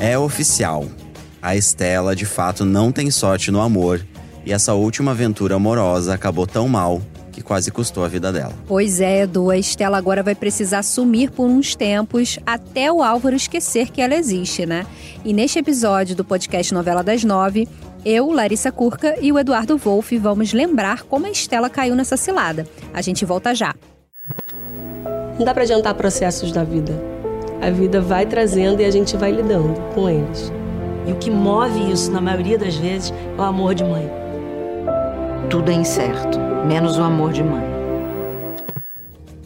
É oficial. A Estela, de fato, não tem sorte no amor. E essa última aventura amorosa acabou tão mal que quase custou a vida dela. Pois é, Edu, a Estela agora vai precisar sumir por uns tempos até o Álvaro esquecer que ela existe, né? E neste episódio do podcast Novela das Nove, eu, Larissa Curca e o Eduardo Wolff vamos lembrar como a Estela caiu nessa cilada. A gente volta já. Não dá para adiantar processos da vida. A vida vai trazendo e a gente vai lidando com eles. E o que move isso, na maioria das vezes, é o amor de mãe. Tudo é incerto, menos o amor de mãe.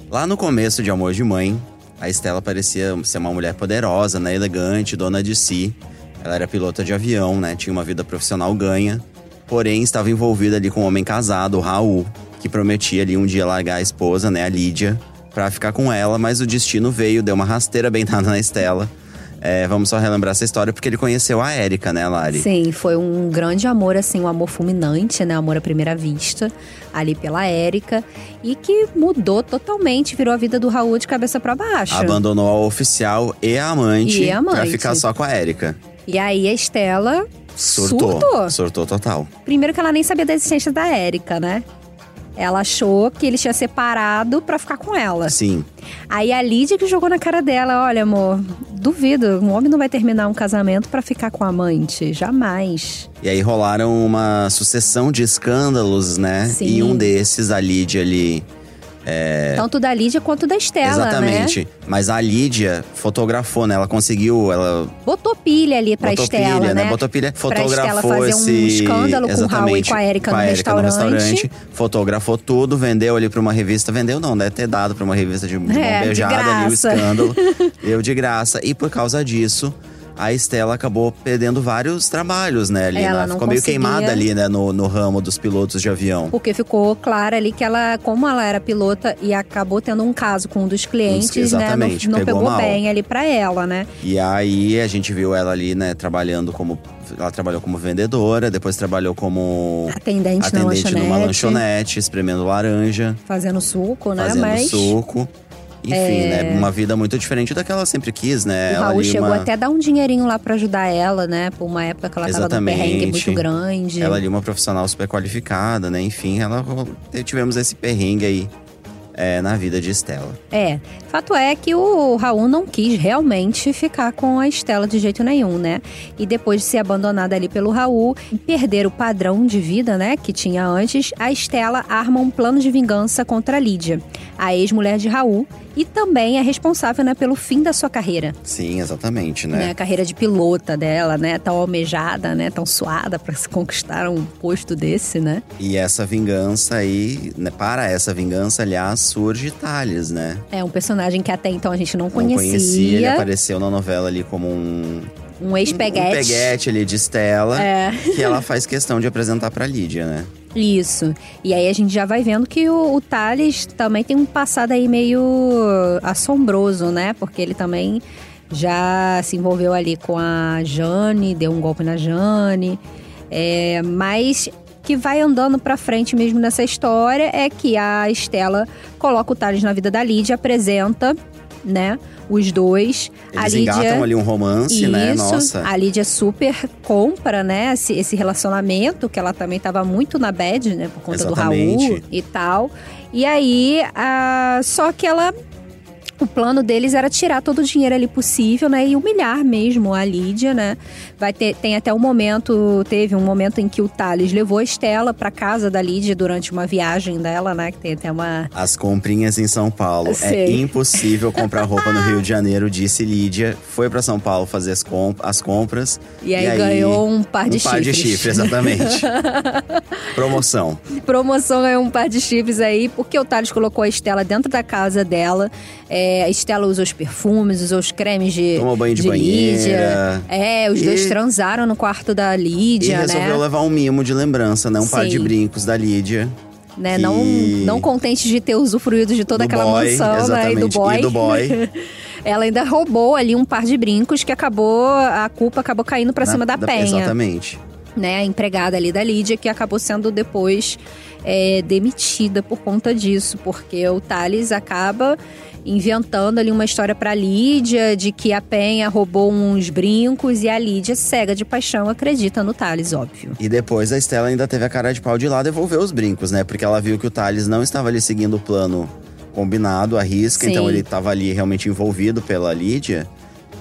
Lá no começo de Amor de Mãe, a Estela parecia ser uma mulher poderosa, né, elegante, dona de si. Ela era pilota de avião, né, tinha uma vida profissional ganha. Porém, estava envolvida ali com um homem casado, o Raul, que prometia ali um dia largar a esposa, né, a Lídia, para ficar com ela, mas o destino veio, deu uma rasteira bem dada na Estela. É, vamos só relembrar essa história porque ele conheceu a Érica, né, Lari? Sim, foi um grande amor, assim, um amor fulminante, né? Amor à primeira vista, ali pela Érica. E que mudou totalmente, virou a vida do Raul de cabeça para baixo. Abandonou a oficial e a amante, E a amante. pra ficar só com a Érica. E aí a Estela Surtou. surtou. Surtou total. Primeiro que ela nem sabia da existência da Érica, né? Ela achou que ele tinha separado pra ficar com ela. Sim. Aí a Lídia que jogou na cara dela, olha, amor, duvido, um homem não vai terminar um casamento pra ficar com a amante, jamais. E aí rolaram uma sucessão de escândalos, né? Sim. E um desses, a Lídia ali. É, Tanto da Lídia quanto da Estela, exatamente. né? Mas a Lídia fotografou, né? Ela conseguiu, ela Botou pilha ali pra botou Estela, pilha, né? Botou pilha, Pra fotografou Estela fazer esse... um escândalo com o Raul e com a com no Érica restaurante. Fotografou tudo, vendeu ali pra uma revista. Vendeu não, deve ter dado pra uma revista de, de mão É, de beijada ali o escândalo. Deu de graça. E por causa disso, a Estela acabou perdendo vários trabalhos, né? Ali, Ela né? Ficou meio conseguia- queimada ali, né? No, no ramo dos pilotos de avião. Porque ficou claro ali que ela, como ela era pilota e acabou tendo um caso com um dos clientes, Exatamente, né? Não, não pegou pegou bem ali pra ela, né? E aí a gente viu ela ali, né, trabalhando como. Ela trabalhou como vendedora, depois trabalhou como Atendente, atendente lanchonete. numa lanchonete, espremendo laranja, Fazendo suco, né? fazendo Mas suco. Enfim, né? Uma vida muito diferente da que ela sempre quis, né? o Raul chegou uma, até a dar um dinheirinho lá pra ajudar ela, né? Por uma época que ela tava num perrengue Exatamente. muito grande. Ela ali uma profissional super qualificada, né? Enfim, ela tivemos esse perrengue aí é, na vida de Estela. É, fato é que o Raul não quis realmente ficar com a Estela de jeito nenhum, né? E depois de ser abandonada ali pelo Raul e perder o padrão de vida, né, que tinha antes, a Estela arma um plano de vingança contra a Lídia, a ex-mulher de Raul, e também é responsável, né, pelo fim da sua carreira, Sim, exatamente, né? né? A carreira de pilota dela, né, tão almejada, né, tão suada para se conquistar um posto desse, né? E essa vingança aí, né, para essa vingança, aliás, surge Thales, né? É um personagem que até então a gente não Não conhecia, ele conhecia, apareceu na novela ali como um, um um ex-peguete. peguete ali de Estela, É. que ela faz questão de apresentar pra Lídia, né? Isso. E aí a gente já vai vendo que o, o Thales também tem um passado aí meio assombroso, né? Porque ele também já se envolveu ali com a Jane, deu um golpe na Jane. É, mas que vai andando pra frente mesmo nessa história é que a Estela coloca o Thales na vida da Lídia, apresenta, né? Os dois. Eles a Lídia engatam ali um romance, isso, né? Nossa. a Lídia super compra, né, esse, esse relacionamento, que ela também tava muito na bad, né, por conta do Exatamente. Raul e tal. E aí, a, só que ela. O plano deles era tirar todo o dinheiro ali possível, né? E humilhar mesmo a Lídia, né? Vai ter, tem até um momento, teve um momento em que o Thales levou a Estela pra casa da Lídia durante uma viagem dela, né? Que tem até uma. As comprinhas em São Paulo. É impossível comprar roupa no Rio de Janeiro, disse Lídia. Foi pra São Paulo fazer as, comp as compras. E aí, ganhou um par de um par de chifres. chifres, exatamente. Promoção. Promoção ganhou um par de chifres aí, porque o Thales colocou a Estela dentro da casa dela. É, a Estela usou os perfumes, usou os cremes de, Tomou banho de Lídia. banheira. É, os E- dois transaram no quarto da E Lídia, resolveu né? levar um mimo de lembrança, né? Um par de Sim. brincos da Lídia. né? que- Não, não contente de ter usufruído de toda do aquela boy, mansão, né? E do boy. E do boy. Ela ainda roubou ali um par de brincos que acabou, a culpa acabou caindo pra Na- cima da, penha. Exatamente. Né, a empregada ali da Lídia, que acabou sendo depois é, demitida por conta disso, porque o Thales acaba inventando ali uma história para Lídia de que a Penha roubou uns brincos e a Lídia, cega de paixão, acredita no Thales, óbvio. E depois a Estela ainda teve a cara de pau de ir lá devolver os brincos, né? Porque ela viu que o Thales não estava ali seguindo o plano combinado, a risca, Sim. então ele estava ali realmente envolvido pela Lídia.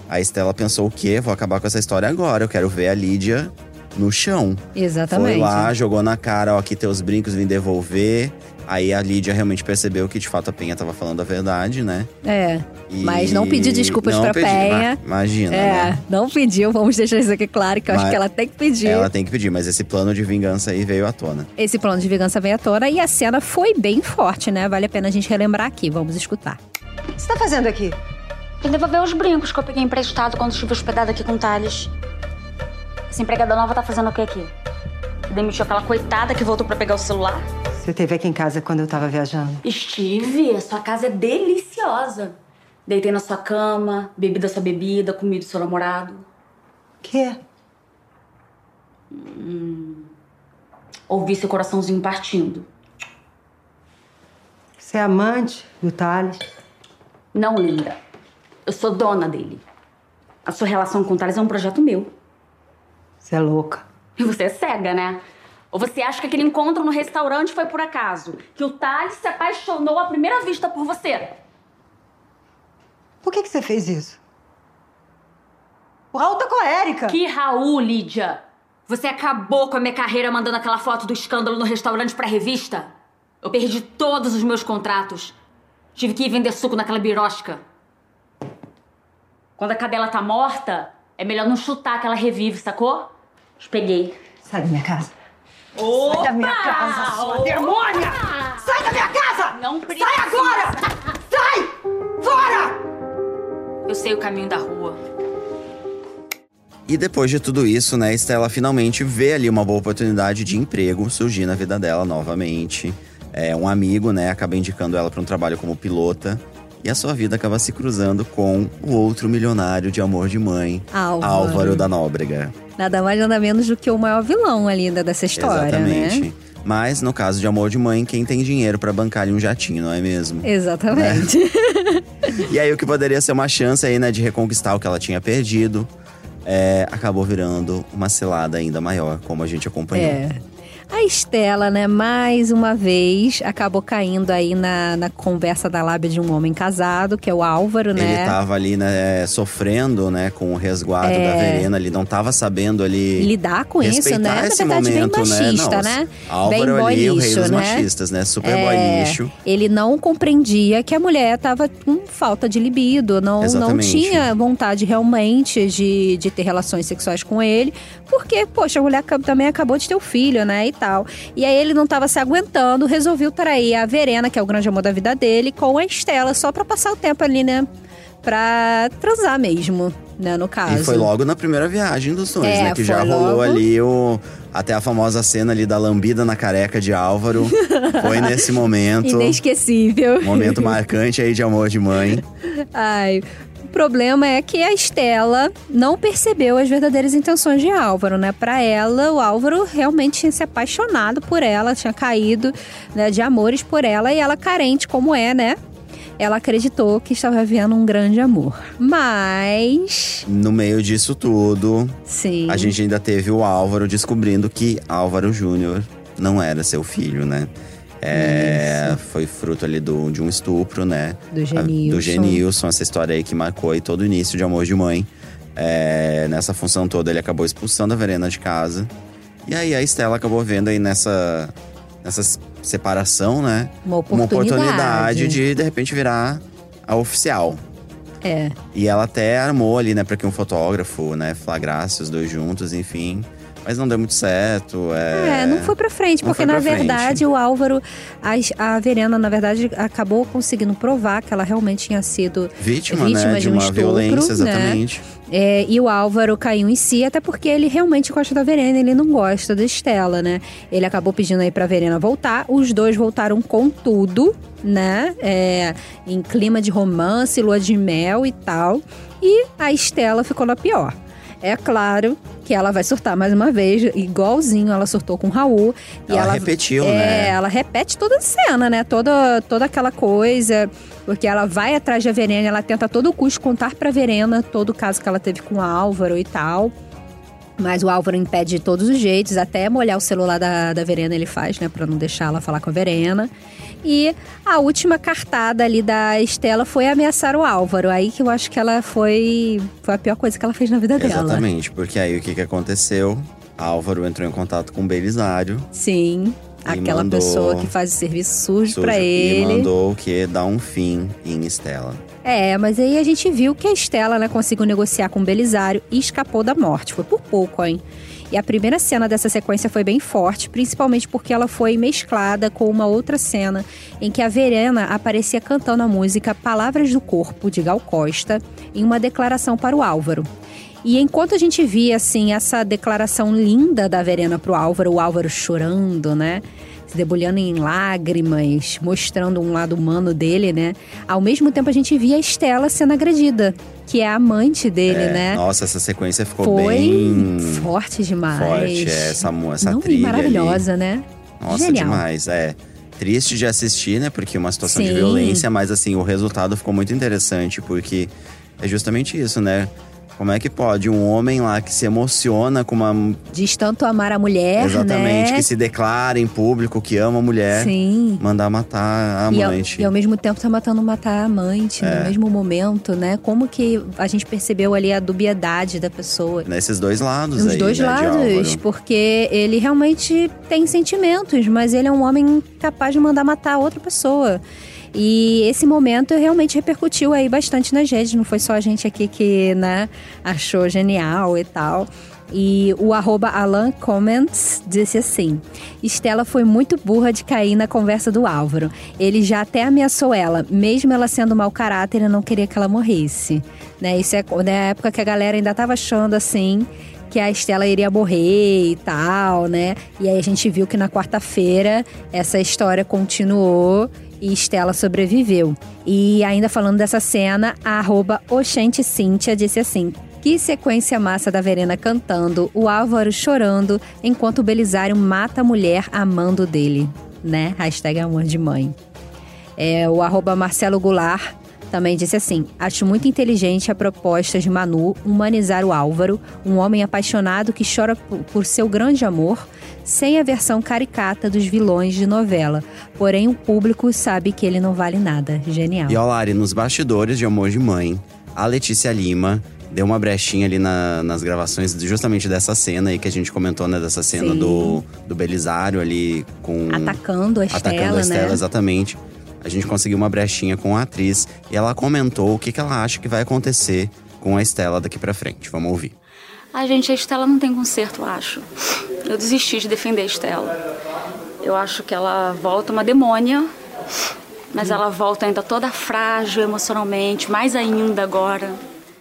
A Estela pensou o quê? Vou acabar com essa história agora, eu quero ver a Lídia no chão. Exatamente. Foi lá, jogou na cara, ó, aqui teus brincos, vim devolver. Aí a Lídia realmente percebeu que de fato a Penha tava falando a verdade, né? É. E Mas não pediu desculpas não pra pedi- Penha. ma- Imagina, É, né? não pediu, vamos deixar isso aqui claro, que eu acho Mas que ela tem que pedir. Ela tem que pedir, mas esse plano de vingança aí veio à tona. Esse plano de vingança veio à tona e a cena foi bem forte, né? Vale a pena a gente relembrar aqui, vamos escutar. O que você tá fazendo aqui? Vim devolver os brincos que eu peguei emprestado quando estive hospedada aqui com o Thales. Essa empregada nova tá fazendo o que aqui? Demitiu aquela coitada que voltou pra pegar o celular? Você esteve aqui em casa quando eu tava viajando. Estive, a sua casa é deliciosa. Deitei na sua cama, bebi da sua bebida, comi do seu namorado. Quê? Ouvi seu coraçãozinho partindo. Você é amante do Thales? Não, linda. Eu sou dona dele. A sua relação com o Thales é um projeto meu. Você é louca. E você é cega, né? Ou você acha que aquele encontro no restaurante foi por acaso? Que o Thales se apaixonou à primeira vista por você? Por que, que você fez isso? O Raul tá com a Érica. Que Raul, Lídia! Você acabou com a minha carreira mandando aquela foto do escândalo no restaurante pra revista? Eu perdi todos os meus contratos. Tive que ir vender suco naquela birosca. Quando a cadela tá morta, é melhor não chutar que ela revive, sacou? Os peguei. Sai da minha casa. Opa! Sai da minha casa, sua demônia! Sai da minha casa! Não precisa. Sai agora! Sai! Fora! Eu sei o caminho da rua. E depois de tudo isso, né, Estela finalmente vê ali uma boa oportunidade de emprego surgir na vida dela novamente. É, um amigo, né, acaba indicando ela para um trabalho como pilota. E a sua vida acaba se cruzando com o outro milionário de amor de mãe, Álvaro. Álvaro da Nóbrega. Nada mais nada menos do que o maior vilão ali dessa história, Exatamente. né? Mas no caso de amor de mãe, quem tem dinheiro para bancar ali um jatinho, não é mesmo? Exatamente. E aí o que poderia ser uma chance aí, né, de reconquistar o que ela tinha perdido, é, acabou virando uma cilada ainda maior, como a gente acompanhou. É. A Estela, né, mais uma vez, acabou caindo aí na, na conversa da lábia de um homem casado, que é o Álvaro, né? Ele tava ali, né, sofrendo, né, com o resguardo É. da Verena, ele não tava sabendo ali Lidar com isso, né? Na verdade, bem momento, machista, né? né? Álvaro bem ali, o rei lixo, dos né? machistas, né? Super boy É, lixo. Ele não compreendia que a mulher estava com falta de libido, não, não tinha vontade realmente de, de ter relações sexuais com ele, porque, poxa, a mulher também acabou de ter o filho, né, e tal. E aí ele não estava se aguentando, resolveu trair a Verena, que é o grande amor da vida dele, com a Estela, só pra passar o tempo ali, né, pra transar mesmo, né, no caso. E foi logo na primeira viagem dos dois, É, né? Que já rolou logo. ali o. Até a famosa cena ali da lambida na careca de Álvaro. foi nesse momento. Inesquecível. Momento marcante aí de amor de mãe. Ai, problema é que a Estela não percebeu as verdadeiras intenções de Álvaro, né? Pra ela, o Álvaro realmente tinha se apaixonado por ela, tinha caído né, de amores por ela e ela carente como é, né? Ela acreditou que estava vivendo um grande amor. Mas, No meio disso tudo, sim. a gente ainda teve o Álvaro descobrindo que Álvaro Júnior não era seu filho, né? É, foi fruto ali do, de um estupro, né? Do Genilson. Do Genilson, essa história aí que marcou aí todo o início de Amor de Mãe. É, nessa função toda, ele acabou expulsando a Verena de casa. E aí a Estela acabou vendo aí nessa, nessa separação, né? Uma Uma oportunidade. oportunidade de, de repente, virar a oficial. É. E ela até armou ali, né, pra que um fotógrafo, né, flagrasse os dois juntos, enfim. Mas não deu muito certo. É, É, não foi pra frente, não porque foi na pra frente. verdade o Álvaro, a, a Verena, na verdade, acabou conseguindo provar que ela realmente tinha sido Vítima, vítima né, de de um uma estupro, violência, né? exatamente. É, e o Álvaro caiu em si, até porque ele realmente gosta da Verena, ele não gosta da Estela, né? Ele acabou pedindo aí pra Verena voltar, os dois voltaram com tudo, né? É, em clima de romance, lua de mel e tal. E a Estela ficou na pior. É claro que ela vai surtar mais uma vez, igualzinho ela surtou com o Raul. Ela ela repetiu, é, né? ela repete toda a cena, né? Toda, toda aquela coisa. Porque ela vai atrás da Verena, ela tenta a todo custo contar pra Verena todo o caso que ela teve com o Álvaro e tal. Mas o Álvaro impede de todos os jeitos, até molhar o celular da, da Verena ele faz, né? Pra não deixar ela falar com a Verena. E a última cartada ali da Estela foi ameaçar o Álvaro. Aí que eu acho que ela foi. Foi a pior coisa que ela fez na vida dela. Exatamente, porque aí o que, que aconteceu? Álvaro entrou em contato com o Belisário. Sim. E Aquela mandou- pessoa que faz o serviço sujo, sujo, pra E ele. mandou o quê? Dar um fim em Estela. É, mas aí a gente viu que a Estela, né, conseguiu negociar com o Belisário e escapou da morte. Foi por pouco, hein? E a primeira cena dessa sequência foi bem forte, principalmente porque ela foi mesclada com uma outra cena em que a Verena aparecia cantando a música Palavras do Corpo, de Gal Costa, em uma declaração para o Álvaro. E enquanto a gente via, assim, essa declaração linda da Verena pro Álvaro, o Álvaro chorando, né? Se debulhando em lágrimas, mostrando um lado humano dele, né? Ao mesmo tempo a gente via a Estela sendo agredida, que é a amante dele, É, né? Nossa, essa sequência ficou Foi bem forte demais. forte. é, essa, essa Não, trilha ali. maravilhosa, né? Nossa, Genial. demais. É triste de assistir, né? Porque é uma situação de Sim. violência, mas assim, o resultado ficou muito interessante, porque é justamente isso, né? Como é que pode um homem lá que se emociona com uma. Diz tanto amar a mulher, exatamente, né? que se declara em público que ama a mulher, Sim. mandar matar a E ao, amante. e ao mesmo tempo tá matando matar a amante É. no mesmo momento, né? Como que a gente percebeu ali a dubiedade da pessoa? Nesses dois lados Os aí, dois né, lados, porque ele realmente tem sentimentos, mas ele é um homem capaz de mandar matar outra pessoa. E esse momento realmente repercutiu aí bastante nas redes, não foi só a gente aqui que, né, achou genial e tal. E o arroba Alan Comments disse assim: Estela foi muito burra de cair na conversa do Álvaro. Ele já até ameaçou ela, mesmo ela sendo mau caráter, ele não queria que ela morresse. Né? Isso é na época que a galera ainda tava achando assim que a Estela iria morrer e tal, né? E aí a gente viu que na quarta-feira essa história continuou e Estela sobreviveu. E ainda falando dessa cena, a arroba Cíntia disse assim: que sequência massa da Verena cantando, o Álvaro chorando, enquanto o Belisário mata a mulher amando dele, né? Hashtag amor de mãe. É, o arroba Marcelo Goulart também disse assim: Acho muito inteligente a proposta de Manu humanizar o Álvaro, um homem apaixonado que chora por, seu grande amor, sem a versão caricata dos vilões de novela. Porém, o público sabe que ele não vale nada. Genial. E ó, Lari, nos bastidores de Amor de Mãe, a Letícia Lima deu uma brechinha ali na- nas gravações justamente dessa cena aí que a gente comentou, né? Dessa cena Sim. do, do Belisário ali com. Atacando a Estela, atacando a Estela, né? exatamente. A gente conseguiu uma brechinha com a atriz e ela comentou o que, que ela acha que vai acontecer com a Estela daqui pra frente. Vamos ouvir. Ai, gente, a Estela não tem conserto, eu acho. Eu desisti de defender a Estela. Eu acho que ela volta uma demônia, mas ela volta ainda toda frágil emocionalmente, mais ainda agora.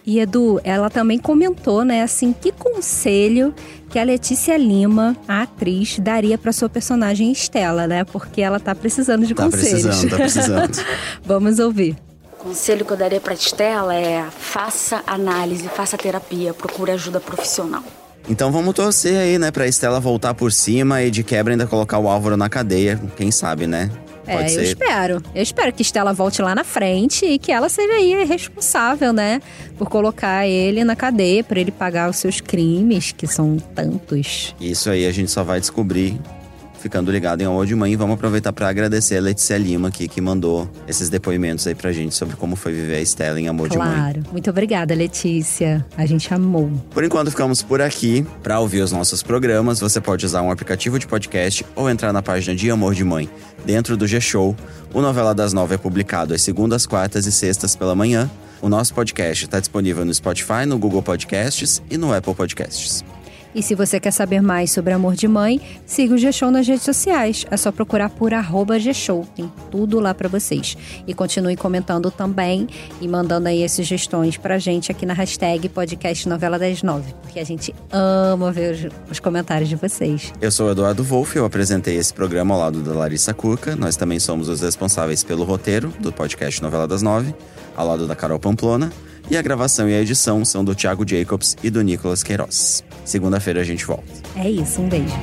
E Edu, ela também comentou, né, assim, que conselho que a Letícia Lima, a atriz, daria para sua personagem Estela, né? Porque ela tá precisando de Tá conselhos. precisando, tá precisando. Vamos ouvir. O conselho que eu daria pra Estela é faça análise, faça terapia, procure ajuda profissional. Então vamos torcer aí, né, pra Estela voltar por cima e de quebra ainda colocar o Álvaro na cadeia. Quem sabe, né? É, Pode eu ser. espero. Eu espero que Estela volte lá na frente e que ela seja aí responsável, né? Por colocar ele na cadeia para ele pagar os seus crimes, que são tantos. Isso aí a gente só vai descobrir ficando ligado em Amor de Mãe. Vamos aproveitar para agradecer a Letícia Lima aqui, que mandou esses depoimentos aí pra gente sobre como foi viver a Estela em Amor de Mãe. Claro. Muito obrigada, Letícia. A gente amou. Por enquanto ficamos por aqui. Para ouvir os nossos programas, você pode usar um aplicativo de podcast ou entrar na página de Amor de Mãe dentro do G-Show. O Novela das Nove é publicado às segundas, quartas e sextas pela manhã. O nosso podcast está disponível no Spotify, no Google Podcasts e no Apple Podcasts. E se você quer saber mais sobre Amor de Mãe, siga o G-Show nas redes sociais. É só procurar por arroba G-Show. Tem tudo lá pra vocês. E continue comentando também e mandando aí as sugestões pra gente aqui na hashtag podcast novela das nove. Porque a gente ama ver os, os comentários de vocês. Eu sou o Eduardo Wolff, eu apresentei esse programa ao lado da Larissa Curca. Nós também somos os responsáveis pelo roteiro do podcast Novela das Nove, ao lado da Carol Pamplona. E a gravação e a edição são do Thiago Jacobs e do Nicolas Queiroz. Segunda-feira a gente volta. É isso, um beijo.